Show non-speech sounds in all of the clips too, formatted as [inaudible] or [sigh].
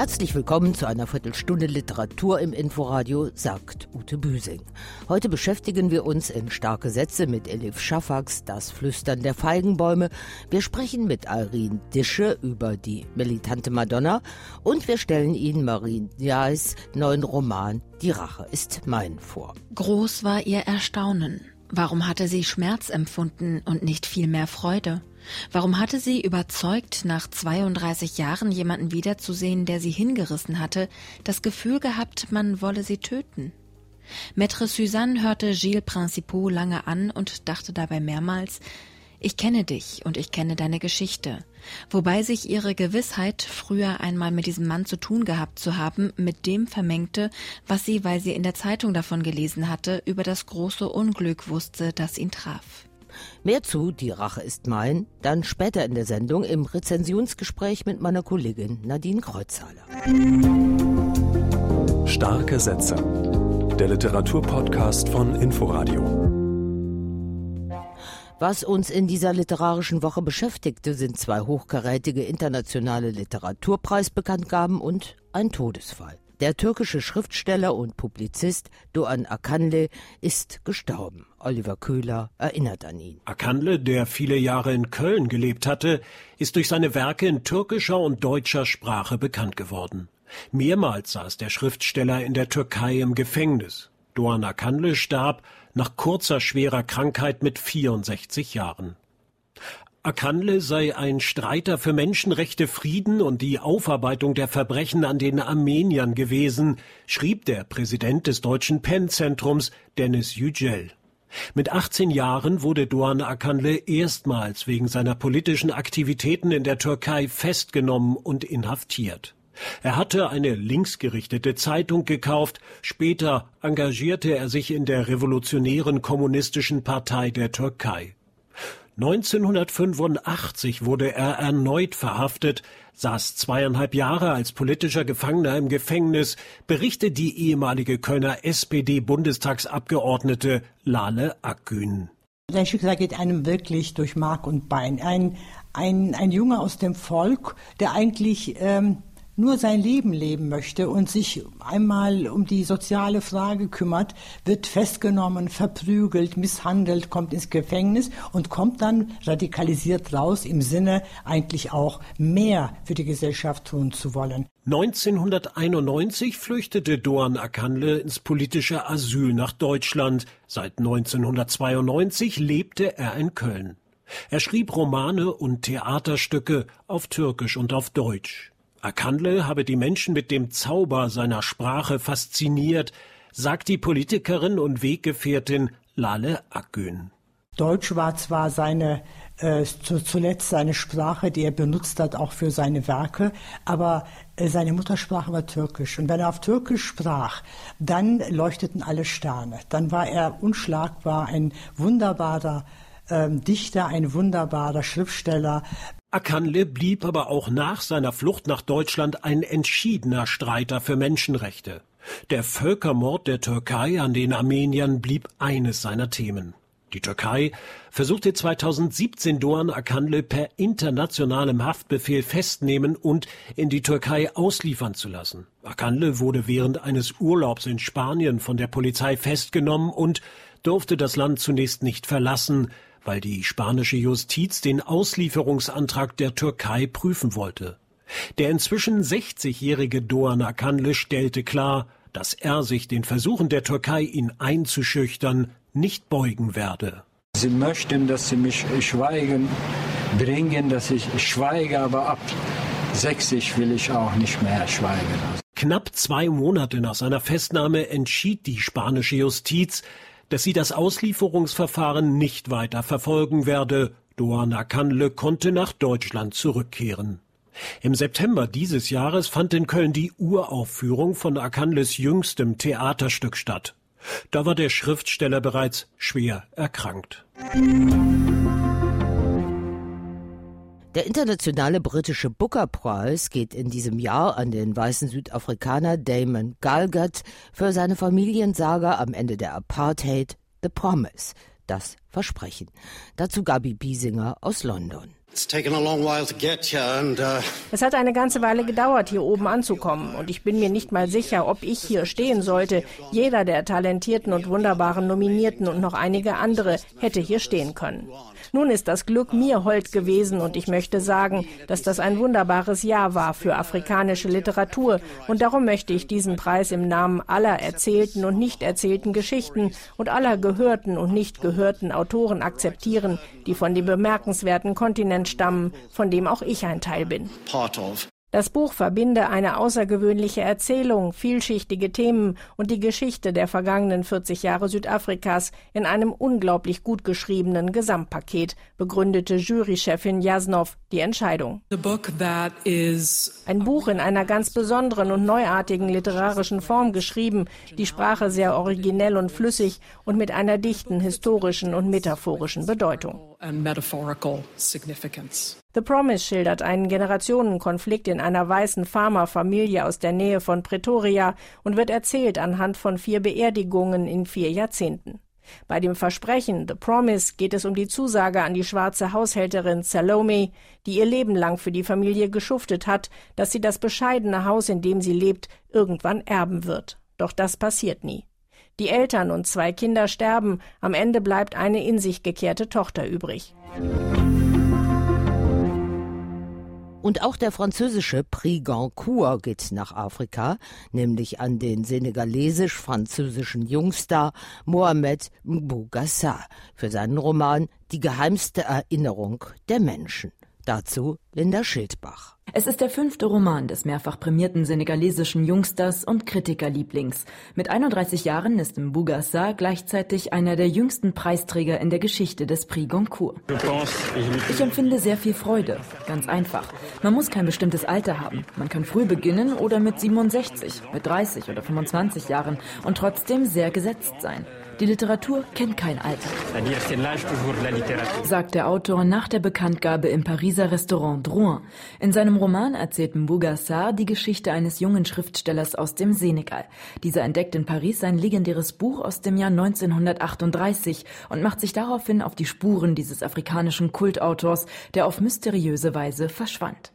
Herzlich willkommen zu einer Viertelstunde Literatur im Inforadio, sagt Ute Büsing. Heute beschäftigen wir uns in starke Sätze mit Elif Schafax, Das Flüstern der Feigenbäume. Wir sprechen mit Irene Dische über die militante Madonna und wir stellen Ihnen Marine Dias neuen Roman Die Rache ist mein vor. Groß war ihr Erstaunen. Warum hatte sie Schmerz empfunden und nicht viel mehr Freude? Warum hatte sie überzeugt, nach 32 Jahren jemanden wiederzusehen, der sie hingerissen hatte, das Gefühl gehabt, man wolle sie töten? Maître Suzanne hörte Gilles Principaux lange an und dachte dabei mehrmals, ich kenne dich und ich kenne deine Geschichte, wobei sich ihre Gewissheit, früher einmal mit diesem Mann zu tun gehabt zu haben, mit dem vermengte, was sie, weil sie in der Zeitung davon gelesen hatte, über das große Unglück wusste, das ihn traf. Mehr zu Die Rache ist mein, dann später in der Sendung im Rezensionsgespräch mit meiner Kollegin Nadine Kreuzhaler. Starke Sätze. Der Literaturpodcast von Inforadio. Was uns in dieser literarischen Woche beschäftigte, sind zwei hochkarätige internationale Literaturpreisbekanntgaben und ein Todesfall. Der türkische Schriftsteller und Publizist Doğan Akanle ist gestorben. Oliver Köhler erinnert an ihn. Akanle, der viele Jahre in Köln gelebt hatte, ist durch seine Werke in türkischer und deutscher Sprache bekannt geworden. Mehrmals saß der Schriftsteller in der Türkei im Gefängnis. Doğan Akanle starb nach kurzer schwerer Krankheit mit 64 Jahren. Akanle sei ein Streiter für Menschenrechte, Frieden und die Aufarbeitung der Verbrechen an den Armeniern gewesen, schrieb der Präsident des deutschen PEN-Zentrums Dennis Yücel. Mit 18 Jahren wurde Doğan Akanle erstmals wegen seiner politischen Aktivitäten in der Türkei festgenommen und inhaftiert. Er hatte eine linksgerichtete Zeitung gekauft, später engagierte er sich in der revolutionären kommunistischen Partei der Türkei. 1985 wurde er erneut verhaftet, saß zweieinhalb Jahre als politischer Gefangener im Gefängnis, berichtet die ehemalige Kölner SPD-Bundestagsabgeordnete Lale Akgün. Sein Schicksal geht einem wirklich durch Mark und Bein. Ein, ein, ein Junge aus dem Volk, der eigentlich ähm, nur sein Leben leben möchte und sich einmal um die soziale Frage kümmert, wird festgenommen, verprügelt, misshandelt, kommt ins Gefängnis und kommt dann radikalisiert raus im Sinne eigentlich auch mehr für die Gesellschaft tun zu wollen. 1991 flüchtete Doğan Akanle ins politische Asyl nach Deutschland. Seit 1992 lebte er in Köln. Er schrieb Romane und Theaterstücke auf Türkisch und auf Deutsch. Akandle habe die Menschen mit dem Zauber seiner Sprache fasziniert, sagt die Politikerin und Weggefährtin Lale Akgün. Deutsch war zwar seine äh, zuletzt seine Sprache, die er benutzt hat, auch für seine Werke, aber äh, seine Muttersprache war Türkisch. Und wenn er auf Türkisch sprach, dann leuchteten alle Sterne. Dann war er unschlagbar, ein wunderbarer ähm, Dichter, ein wunderbarer Schriftsteller, Akanle blieb aber auch nach seiner Flucht nach Deutschland ein entschiedener Streiter für Menschenrechte. Der Völkermord der Türkei an den Armeniern blieb eines seiner Themen. Die Türkei versuchte 2017 Doğan Akanle per internationalem Haftbefehl festnehmen und in die Türkei ausliefern zu lassen. Akanle wurde während eines Urlaubs in Spanien von der Polizei festgenommen und durfte das Land zunächst nicht verlassen, weil die spanische Justiz den Auslieferungsantrag der Türkei prüfen wollte. Der inzwischen 60-jährige Doğan Akanlı stellte klar, dass er sich den Versuchen der Türkei, ihn einzuschüchtern, nicht beugen werde. Sie möchten, dass sie mich schweigen bringen, dass ich schweige, aber ab 60 will ich auch nicht mehr schweigen. Knapp zwei Monate nach seiner Festnahme entschied die spanische Justiz, dass sie das Auslieferungsverfahren nicht weiter verfolgen werde. Doana Kanle konnte nach Deutschland zurückkehren. Im September dieses Jahres fand in Köln die Uraufführung von Akanles jüngstem Theaterstück statt. Da war der Schriftsteller bereits schwer erkrankt. Der internationale britische Booker Preis geht in diesem Jahr an den weißen Südafrikaner Damon Galgut für seine Familiensaga am Ende der Apartheid The Promise, das Versprechen. Dazu Gabi Biesinger aus London. Uh, es hat eine ganze Weile gedauert, hier oben anzukommen, und ich bin mir nicht mal sicher, ob ich hier stehen sollte. Jeder der talentierten und wunderbaren Nominierten und noch einige andere hätte hier stehen können. Nun ist das Glück mir hold gewesen und ich möchte sagen, dass das ein wunderbares Jahr war für afrikanische Literatur und darum möchte ich diesen Preis im Namen aller erzählten und nicht erzählten Geschichten und aller gehörten und nicht gehörten Autoren akzeptieren, die von dem bemerkenswerten Kontinent stammen, von dem auch ich ein Teil bin. Das Buch verbinde eine außergewöhnliche Erzählung, vielschichtige Themen und die Geschichte der vergangenen 40 Jahre Südafrikas in einem unglaublich gut geschriebenen Gesamtpaket, begründete Jurychefin Jasnov die Entscheidung. Ein Buch in einer ganz besonderen und neuartigen literarischen Form geschrieben, die Sprache sehr originell und flüssig und mit einer dichten historischen und metaphorischen Bedeutung. The Promise schildert einen Generationenkonflikt in einer weißen Farmerfamilie aus der Nähe von Pretoria und wird erzählt anhand von vier Beerdigungen in vier Jahrzehnten. Bei dem Versprechen The Promise geht es um die Zusage an die schwarze Haushälterin Salome, die ihr Leben lang für die Familie geschuftet hat, dass sie das bescheidene Haus, in dem sie lebt, irgendwann erben wird. Doch das passiert nie. Die Eltern und zwei Kinder sterben, am Ende bleibt eine in sich gekehrte Tochter übrig. Und auch der französische Prix Goncourt geht nach Afrika, nämlich an den senegalesisch-französischen Jungstar Mohamed Mbougassar für seinen Roman Die geheimste Erinnerung der Menschen. Dazu Linda Schildbach. Es ist der fünfte Roman des mehrfach prämierten senegalesischen Jungsters und Kritikerlieblings. Mit 31 Jahren ist Mbougassar gleichzeitig einer der jüngsten Preisträger in der Geschichte des Prix Goncourt. Ich empfinde sehr viel Freude. Ganz einfach. Man muss kein bestimmtes Alter haben. Man kann früh beginnen oder mit 67, mit 30 oder 25 Jahren und trotzdem sehr gesetzt sein. Die Literatur kennt kein Alter, sagt der Autor nach der Bekanntgabe im Pariser Restaurant Drouin. In seinem Roman erzählt Mbougassar die Geschichte eines jungen Schriftstellers aus dem Senegal. Dieser entdeckt in Paris sein legendäres Buch aus dem Jahr 1938 und macht sich daraufhin auf die Spuren dieses afrikanischen Kultautors, der auf mysteriöse Weise verschwand.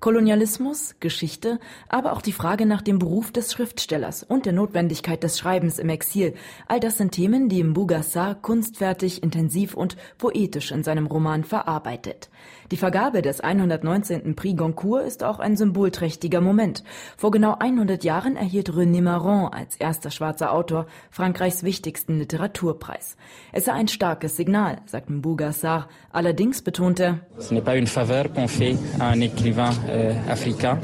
Kolonialismus, Geschichte, aber auch die Frage nach dem Beruf des Schriftstellers und der Notwendigkeit des Schreibens im Exil. All das sind Themen, die Mbugassar kunstfertig, intensiv und poetisch in seinem Roman verarbeitet. Die Vergabe des 119. Prix Goncourt ist auch ein symbolträchtiger Moment. Vor genau 100 Jahren erhielt René Maron als erster schwarzer Autor Frankreichs wichtigsten Literaturpreis. Es sei ein starkes Signal, sagt Mbougassar. Allerdings betonte er, Ce n'est pas une faveur qu'on fait à un écrivain euh, africain.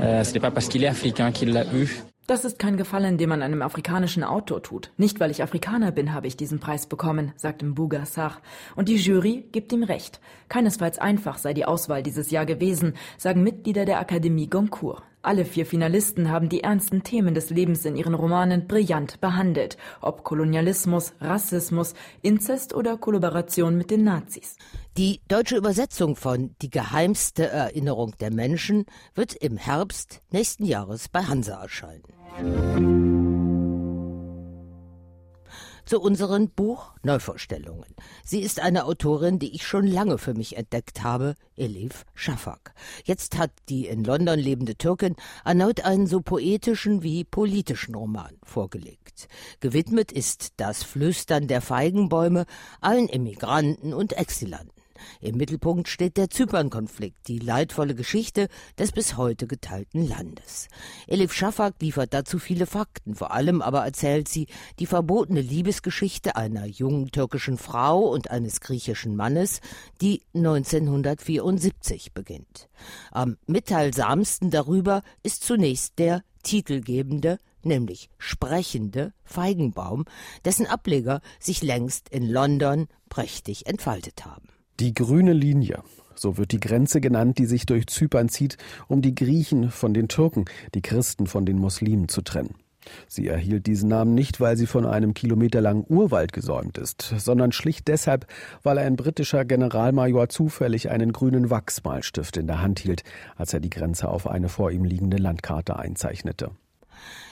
Euh, ce n'est pas parce qu'il est africain qu'il l'a eu. Das ist kein Gefallen, den man einem afrikanischen Autor tut. Nicht weil ich Afrikaner bin, habe ich diesen Preis bekommen, sagt Mbuga Sarr. Und die Jury gibt ihm recht. Keinesfalls einfach sei die Auswahl dieses Jahr gewesen, sagen Mitglieder der Akademie Goncourt. Alle vier Finalisten haben die ernsten Themen des Lebens in ihren Romanen brillant behandelt, ob Kolonialismus, Rassismus, Inzest oder Kollaboration mit den Nazis. Die deutsche Übersetzung von Die geheimste Erinnerung der Menschen wird im Herbst nächsten Jahres bei Hansa erscheinen zu unseren Buchneuvorstellungen. Sie ist eine Autorin, die ich schon lange für mich entdeckt habe, Elif Shafak. Jetzt hat die in London lebende Türkin erneut einen so poetischen wie politischen Roman vorgelegt. Gewidmet ist das Flüstern der Feigenbäume allen Immigranten und Exilanten. Im Mittelpunkt steht der Zypernkonflikt, die leidvolle Geschichte des bis heute geteilten Landes. Elif Shafak liefert dazu viele Fakten, vor allem aber erzählt sie die verbotene Liebesgeschichte einer jungen türkischen Frau und eines griechischen Mannes, die 1974 beginnt. Am mitteilsamsten darüber ist zunächst der titelgebende nämlich sprechende Feigenbaum, dessen Ableger sich längst in London prächtig entfaltet haben. Die grüne Linie, so wird die Grenze genannt, die sich durch Zypern zieht, um die Griechen von den Türken, die Christen von den Muslimen zu trennen. Sie erhielt diesen Namen nicht, weil sie von einem kilometerlangen Urwald gesäumt ist, sondern schlicht deshalb, weil ein britischer Generalmajor zufällig einen grünen Wachsmalstift in der Hand hielt, als er die Grenze auf eine vor ihm liegende Landkarte einzeichnete.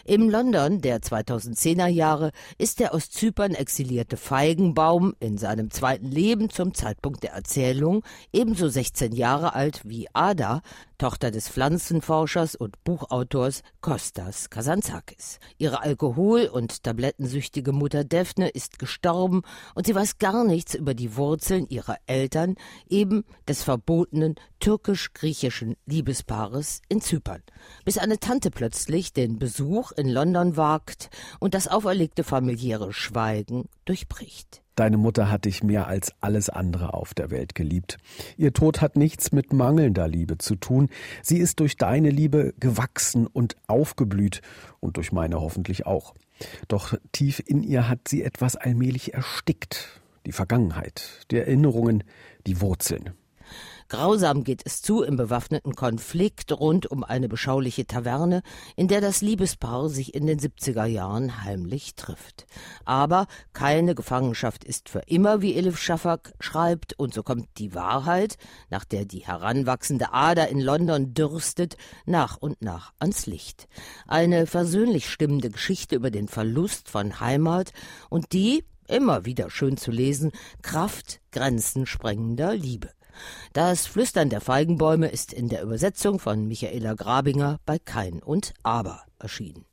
Im London der 2010er Jahre ist der aus Zypern exilierte Feigenbaum in seinem zweiten Leben zum Zeitpunkt der Erzählung ebenso 16 Jahre alt wie Ada, Tochter des Pflanzenforschers und Buchautors Kostas Kazantzakis. Ihre alkohol- und tablettensüchtige Mutter Daphne ist gestorben und sie weiß gar nichts über die Wurzeln ihrer Eltern, eben des verbotenen türkisch-griechischen Liebespaares in Zypern, bis eine Tante plötzlich den Besuch in London wagt und das auferlegte familiäre Schweigen durchbricht. Deine Mutter hat dich mehr als alles andere auf der Welt geliebt. Ihr Tod hat nichts mit mangelnder Liebe zu tun. Sie ist durch deine Liebe gewachsen und aufgeblüht und durch meine hoffentlich auch. Doch tief in ihr hat sie etwas allmählich erstickt. Die Vergangenheit, die Erinnerungen, die Wurzeln. Grausam geht es zu im bewaffneten Konflikt rund um eine beschauliche Taverne, in der das Liebespaar sich in den 70er Jahren heimlich trifft. Aber keine Gefangenschaft ist für immer, wie Elif Shafak schreibt, und so kommt die Wahrheit, nach der die heranwachsende Ader in London dürstet, nach und nach ans Licht. Eine versöhnlich stimmende Geschichte über den Verlust von Heimat und die, immer wieder schön zu lesen, Kraft grenzensprengender Liebe. Das Flüstern der Feigenbäume ist in der Übersetzung von Michaela Grabinger bei Kein und Aber erschienen.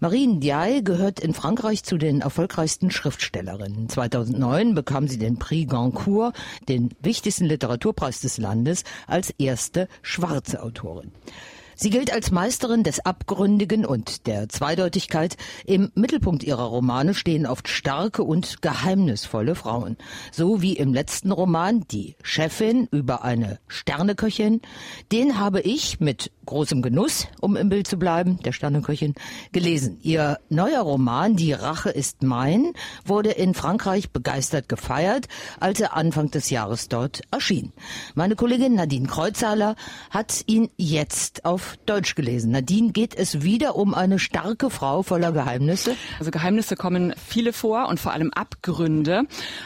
Marine Diaye gehört in Frankreich zu den erfolgreichsten Schriftstellerinnen. 2009 bekam sie den Prix Goncourt, den wichtigsten Literaturpreis des Landes, als erste schwarze Autorin. Sie gilt als Meisterin des Abgründigen und der Zweideutigkeit. Im Mittelpunkt ihrer Romane stehen oft starke und geheimnisvolle Frauen. So wie im letzten Roman Die Chefin über eine Sterneköchin. Den habe ich mit großem Genuss, um im Bild zu bleiben, der Sterneköchin, gelesen. Ihr neuer Roman Die Rache ist mein wurde in Frankreich begeistert gefeiert, als er Anfang des Jahres dort erschien. Meine Kollegin Nadine Kreuzhaler hat ihn jetzt auf Deutsch gelesen. Nadine, geht es wieder um eine starke Frau voller Geheimnisse? Also Geheimnisse kommen viele vor und vor allem Abgründe.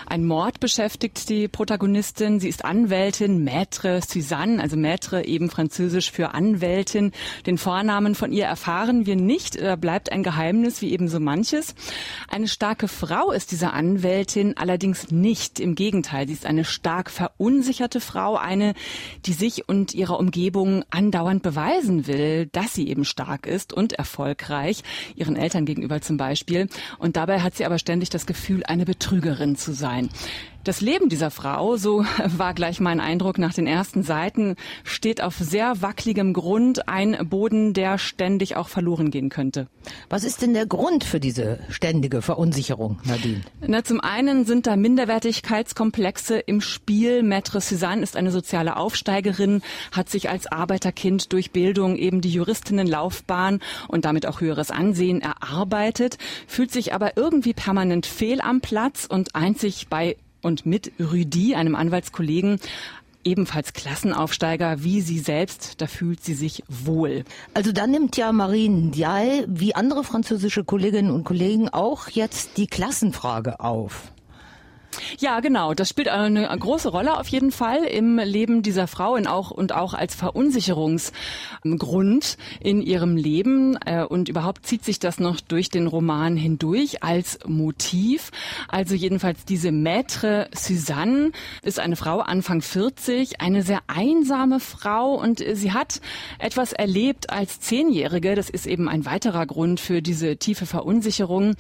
Ein Mord beschäftigt die Protagonistin. Sie ist Anwältin, Maître Suzanne, also Maître eben französisch für Anwältin. Den Vornamen von ihr erfahren wir nicht. Da bleibt ein Geheimnis, wie eben so manches. Eine starke Frau ist diese Anwältin allerdings nicht. Im Gegenteil, sie ist eine stark verunsicherte Frau, eine, die sich und ihrer Umgebung andauernd beweisen will, dass sie eben stark ist und erfolgreich, ihren Eltern gegenüber zum Beispiel. Und dabei hat sie aber ständig das Gefühl, eine Betrügerin zu sein. Das Leben dieser Frau, so [laughs] war gleich mein Eindruck nach den ersten Seiten, steht auf sehr wackeligem Grund, ein Boden, der ständig auch verloren gehen könnte. Was ist denn der Grund für diese ständige Verunsicherung, Nadine? Na, zum einen sind da Minderwertigkeitskomplexe im Spiel. Maître Suzanne ist eine soziale Aufsteigerin, hat sich als Arbeiterkind durch Bildung eben die Juristinnenlaufbahn und damit auch höheres Ansehen erarbeitet, fühlt sich aber irgendwie permanent fehl am Platz und einzig bei und mit Rüdi, einem Anwaltskollegen, ebenfalls Klassenaufsteiger wie sie selbst, da fühlt sie sich wohl. Also dann nimmt ja Marine Ndiaye wie andere französische Kolleginnen und Kollegen auch jetzt die Klassenfrage auf. Ja, genau. Das spielt eine große Rolle auf jeden Fall im Leben dieser Frau und auch, und auch als Verunsicherungsgrund in ihrem Leben. Äh, und überhaupt zieht sich das noch durch den Roman hindurch als Motiv. Also jedenfalls diese Maître Suzanne ist eine Frau Anfang 40, eine sehr einsame Frau und sie hat etwas erlebt als Zehnjährige. Das ist eben ein weiterer Grund für diese tiefe Verunsicherung.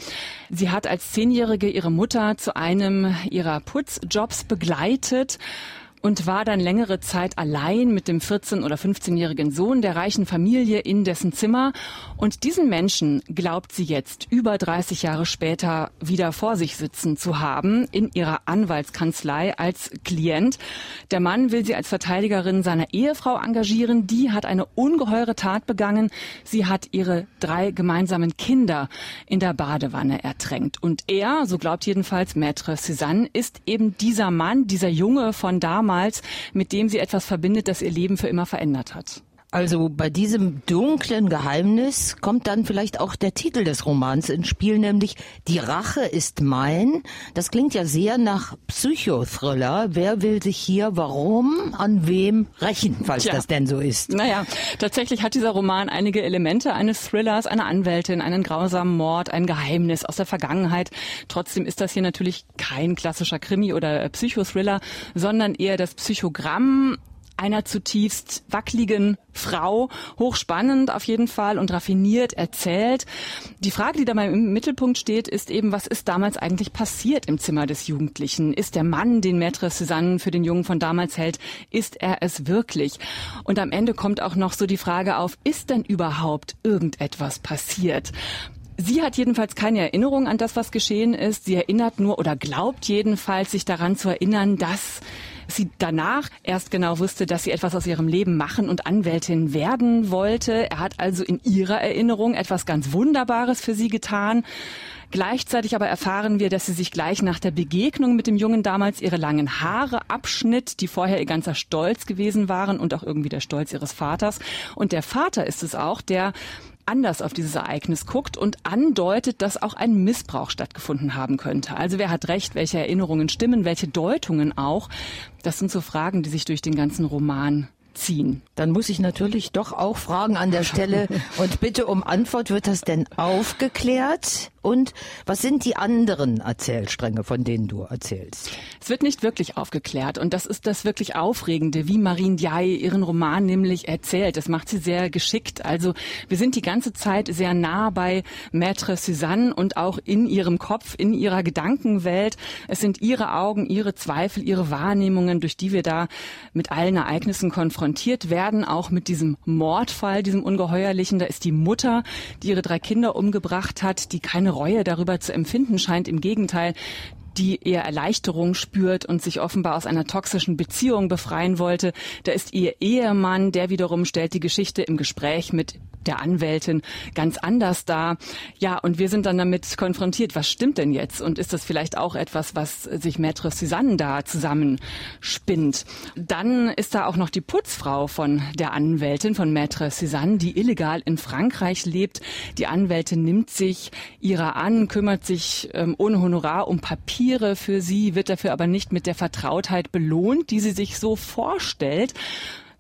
Sie hat als Zehnjährige ihre Mutter zu einem ihrer Putzjobs begleitet und war dann längere Zeit allein mit dem 14- oder 15-jährigen Sohn der reichen Familie in dessen Zimmer. Und diesen Menschen glaubt sie jetzt über 30 Jahre später wieder vor sich sitzen zu haben in ihrer Anwaltskanzlei als Klient. Der Mann will sie als Verteidigerin seiner Ehefrau engagieren. Die hat eine ungeheure Tat begangen. Sie hat ihre drei gemeinsamen Kinder in der Badewanne ertränkt. Und er, so glaubt jedenfalls Maître Suzanne, ist eben dieser Mann, dieser Junge von damals, damals, mit dem sie etwas verbindet, das ihr Leben für immer verändert hat. Also bei diesem dunklen Geheimnis kommt dann vielleicht auch der Titel des Romans ins Spiel, nämlich Die Rache ist mein. Das klingt ja sehr nach Psychothriller. Wer will sich hier warum an wem rächen, falls Tja. das denn so ist? Naja, tatsächlich hat dieser Roman einige Elemente eines Thrillers, eine Anwältin, einen grausamen Mord, ein Geheimnis aus der Vergangenheit. Trotzdem ist das hier natürlich kein klassischer Krimi oder Psychothriller, sondern eher das Psychogramm einer zutiefst wackeligen Frau, hochspannend auf jeden Fall und raffiniert erzählt. Die Frage, die da mal im Mittelpunkt steht, ist eben, was ist damals eigentlich passiert im Zimmer des Jugendlichen? Ist der Mann, den Maître Suzanne für den Jungen von damals hält, ist er es wirklich? Und am Ende kommt auch noch so die Frage auf, ist denn überhaupt irgendetwas passiert? Sie hat jedenfalls keine Erinnerung an das, was geschehen ist. Sie erinnert nur oder glaubt jedenfalls, sich daran zu erinnern, dass sie danach erst genau wusste, dass sie etwas aus ihrem Leben machen und Anwältin werden wollte. Er hat also in ihrer Erinnerung etwas ganz Wunderbares für sie getan. Gleichzeitig aber erfahren wir, dass sie sich gleich nach der Begegnung mit dem Jungen damals ihre langen Haare abschnitt, die vorher ihr ganzer Stolz gewesen waren und auch irgendwie der Stolz ihres Vaters. Und der Vater ist es auch, der anders auf dieses Ereignis guckt und andeutet, dass auch ein Missbrauch stattgefunden haben könnte. Also wer hat recht, welche Erinnerungen stimmen, welche Deutungen auch. Das sind so Fragen, die sich durch den ganzen Roman ziehen. Dann muss ich natürlich doch auch fragen an der Stelle und bitte um Antwort, wird das denn aufgeklärt? Und was sind die anderen Erzählstränge, von denen du erzählst? Es wird nicht wirklich aufgeklärt und das ist das wirklich Aufregende, wie Marine Diaye ihren Roman nämlich erzählt. Das macht sie sehr geschickt. Also wir sind die ganze Zeit sehr nah bei Maître Suzanne und auch in ihrem Kopf, in ihrer Gedankenwelt. Es sind ihre Augen, ihre Zweifel, ihre Wahrnehmungen, durch die wir da mit allen Ereignissen konfrontiert werden, auch mit diesem Mordfall, diesem ungeheuerlichen. Da ist die Mutter, die ihre drei Kinder umgebracht hat, die keine Reue darüber zu empfinden scheint. Im Gegenteil, die eher Erleichterung spürt und sich offenbar aus einer toxischen Beziehung befreien wollte. Da ist ihr Ehemann, der wiederum stellt die Geschichte im Gespräch mit der Anwältin ganz anders dar. Ja, und wir sind dann damit konfrontiert, was stimmt denn jetzt? Und ist das vielleicht auch etwas, was sich Maître Suzanne da zusammenspinnt? Dann ist da auch noch die Putzfrau von der Anwältin, von Maître Suzanne, die illegal in Frankreich lebt. Die Anwältin nimmt sich ihrer an, kümmert sich ähm, ohne Honorar um Papiere für sie, wird dafür aber nicht mit der Vertrautheit belohnt, die sie sich so vorstellt.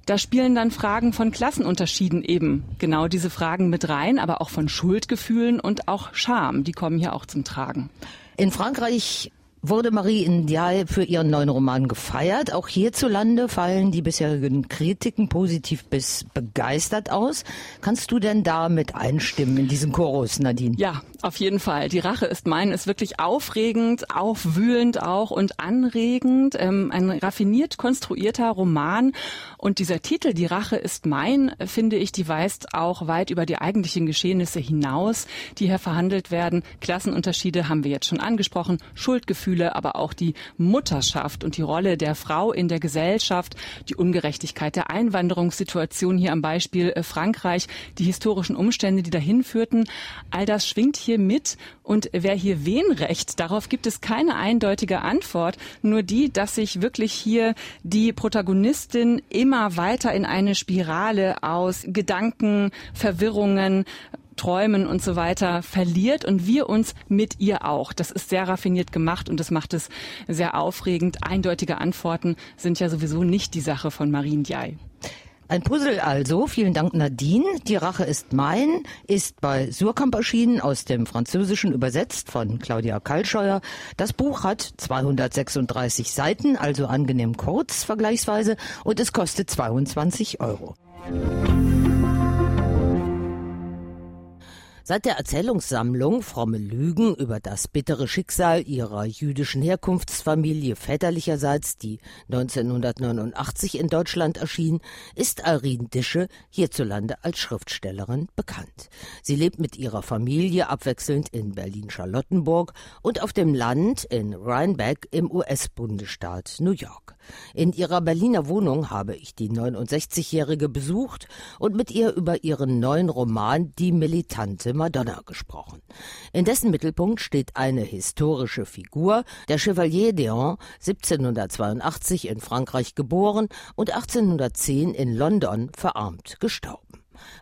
Da spielen dann Fragen von Klassenunterschieden eben genau diese Fragen mit rein, aber auch von Schuldgefühlen und auch Scham, die kommen hier auch zum Tragen. In Frankreich wurde Marie Indial für ihren neuen Roman gefeiert. Auch hierzulande fallen die bisherigen Kritiken positiv bis begeistert aus. Kannst du denn da mit einstimmen in diesen Chorus, Nadine? Ja, auf jeden Fall. Die Rache ist mein ist wirklich aufregend, aufwühlend auch und anregend. Ähm, ein raffiniert konstruierter Roman. Und dieser Titel, Die Rache ist mein, finde ich, die weist auch weit über die eigentlichen Geschehnisse hinaus, die hier verhandelt werden. Klassenunterschiede haben wir jetzt schon angesprochen, Schuldgefühle Gefühle, aber auch die Mutterschaft und die Rolle der Frau in der Gesellschaft, die Ungerechtigkeit der Einwanderungssituation hier am Beispiel äh, Frankreich, die historischen Umstände, die dahin führten. All das schwingt hier mit und wer hier wen recht, darauf gibt es keine eindeutige Antwort, nur die, dass sich wirklich hier die Protagonistin immer weiter in eine Spirale aus Gedanken, Verwirrungen, Träumen und so weiter verliert und wir uns mit ihr auch. Das ist sehr raffiniert gemacht und das macht es sehr aufregend. Eindeutige Antworten sind ja sowieso nicht die Sache von Marine Diaye. Ein Puzzle also. Vielen Dank, Nadine. Die Rache ist mein, ist bei Surkamp erschienen, aus dem Französischen übersetzt von Claudia Kalscheuer. Das Buch hat 236 Seiten, also angenehm kurz vergleichsweise, und es kostet 22 Euro. Seit der Erzählungssammlung Fromme Lügen über das bittere Schicksal ihrer jüdischen Herkunftsfamilie väterlicherseits, die 1989 in Deutschland erschien, ist Irene Dische hierzulande als Schriftstellerin bekannt. Sie lebt mit ihrer Familie abwechselnd in Berlin-Charlottenburg und auf dem Land in Rhinebeck im US-Bundesstaat New York. In ihrer Berliner Wohnung habe ich die 69-Jährige besucht und mit ihr über ihren neuen Roman Die militante Madonna gesprochen. In dessen Mittelpunkt steht eine historische Figur, der Chevalier d'Eon, 1782 in Frankreich geboren und 1810 in London verarmt gestorben.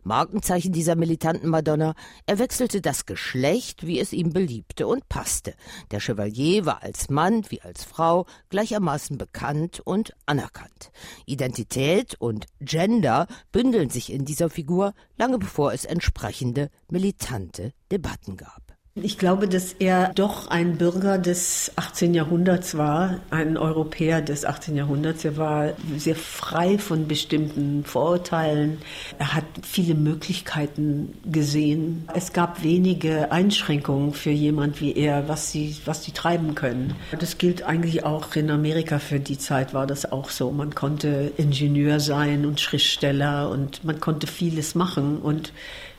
Markenzeichen dieser militanten Madonna, er wechselte das Geschlecht, wie es ihm beliebte und passte. Der Chevalier war als Mann wie als Frau gleichermaßen bekannt und anerkannt. Identität und Gender bündeln sich in dieser Figur, lange bevor es entsprechende militante Debatten gab. Ich glaube, dass er doch ein Bürger des 18. Jahrhunderts war, ein Europäer des 18. Jahrhunderts. Er war sehr frei von bestimmten Vorurteilen. Er hat viele Möglichkeiten gesehen. Es gab wenige Einschränkungen für jemand wie er, was sie, was sie treiben können. Das gilt eigentlich auch in Amerika für die Zeit war das auch so. Man konnte Ingenieur sein und Schriftsteller und man konnte vieles machen und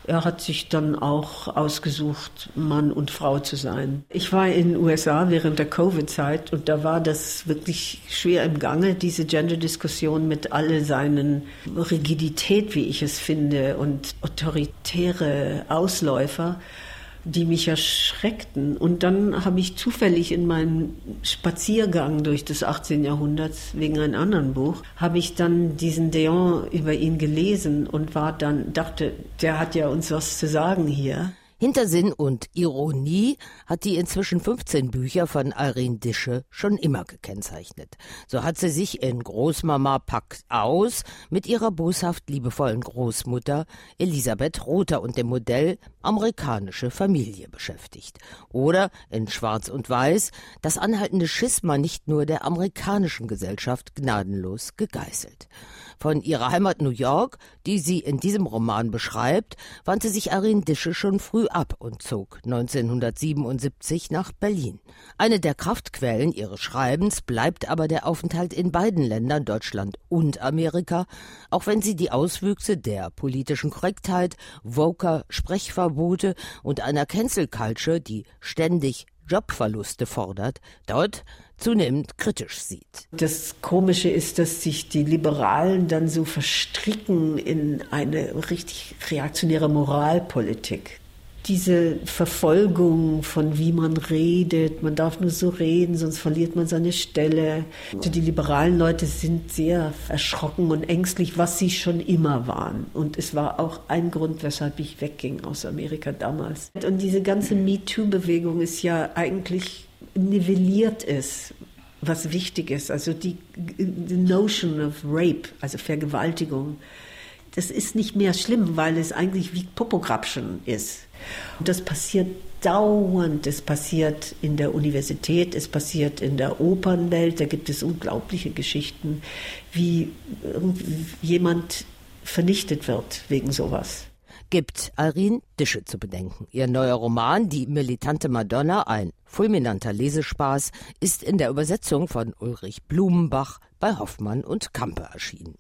er hat sich dann auch ausgesucht, Mann und Frau zu sein. Ich war in den USA während der Covid-Zeit und da war das wirklich schwer im Gange, diese Gender-Diskussion mit all seinen Rigidität, wie ich es finde, und autoritäre Ausläufer die mich erschreckten. Und dann habe ich zufällig in meinem Spaziergang durch das 18. Jahrhundert wegen einem anderen Buch, habe ich dann diesen Deon über ihn gelesen und war dann, dachte, der hat ja uns was zu sagen hier. Hintersinn und Ironie hat die inzwischen 15 Bücher von Irene Dische schon immer gekennzeichnet. So hat sie sich in Großmama packt aus mit ihrer boshaft liebevollen Großmutter Elisabeth Rother und dem Modell amerikanische Familie beschäftigt. Oder in Schwarz und Weiß das anhaltende Schisma nicht nur der amerikanischen Gesellschaft gnadenlos gegeißelt. Von ihrer Heimat New York, die sie in diesem Roman beschreibt, wandte sich Irene Dische schon früh ab und zog 1977 nach Berlin. Eine der Kraftquellen ihres Schreibens bleibt aber der Aufenthalt in beiden Ländern, Deutschland und Amerika, auch wenn sie die Auswüchse der politischen Korrektheit, Voker Sprechverbote und einer Cancel Culture, die ständig Jobverluste fordert, dort zunehmend kritisch sieht. Das Komische ist, dass sich die Liberalen dann so verstricken in eine richtig reaktionäre Moralpolitik. Diese Verfolgung von wie man redet, man darf nur so reden, sonst verliert man seine Stelle. Also die liberalen Leute sind sehr erschrocken und ängstlich, was sie schon immer waren. Und es war auch ein Grund, weshalb ich wegging aus Amerika damals. Und diese ganze MeToo-Bewegung ist ja eigentlich nivelliert ist, was wichtig ist. Also die, die Notion of Rape, also Vergewaltigung, das ist nicht mehr schlimm, weil es eigentlich wie Popograpschen ist. Das passiert dauernd. Es passiert in der Universität, es passiert in der Opernwelt. Da gibt es unglaubliche Geschichten, wie jemand vernichtet wird wegen sowas gibt Irene Dische zu bedenken. Ihr neuer Roman Die militante Madonna, ein fulminanter Lesespaß, ist in der Übersetzung von Ulrich Blumenbach bei Hoffmann und Kampe erschienen.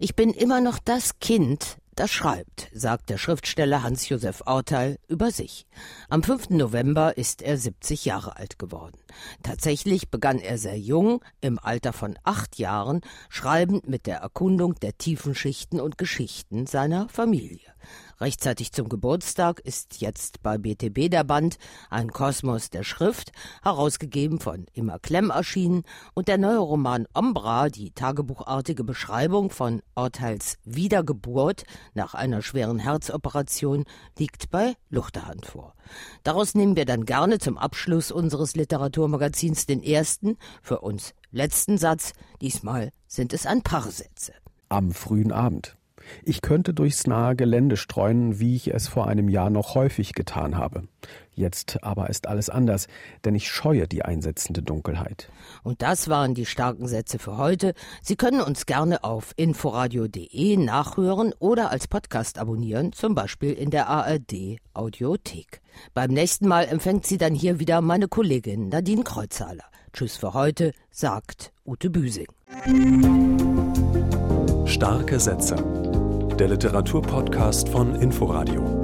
Ich bin immer noch das Kind, das schreibt, sagt der Schriftsteller Hans-Josef Orteil über sich. Am 5. November ist er 70 Jahre alt geworden. Tatsächlich begann er sehr jung, im Alter von acht Jahren, schreibend mit der Erkundung der tiefen Schichten und Geschichten seiner Familie. Rechtzeitig zum Geburtstag ist jetzt bei BTB der Band Ein Kosmos der Schrift, herausgegeben von Immer Klemm erschienen, und der neue Roman Ombra, die tagebuchartige Beschreibung von Orteils Wiedergeburt nach einer schweren Herzoperation, liegt bei Luchterhand vor. Daraus nehmen wir dann gerne zum Abschluss unseres Literaturmagazins den ersten, für uns letzten Satz. Diesmal sind es ein paar Sätze. Am frühen Abend. Ich könnte durchs nahe Gelände streuen, wie ich es vor einem Jahr noch häufig getan habe. Jetzt aber ist alles anders, denn ich scheue die einsetzende Dunkelheit. Und das waren die starken Sätze für heute. Sie können uns gerne auf inforadio.de nachhören oder als Podcast abonnieren, zum Beispiel in der ARD Audiothek. Beim nächsten Mal empfängt Sie dann hier wieder meine Kollegin Nadine Kreuzhaler. Tschüss für heute, sagt Ute Büsing. Starke Sätze der Literaturpodcast von Inforadio.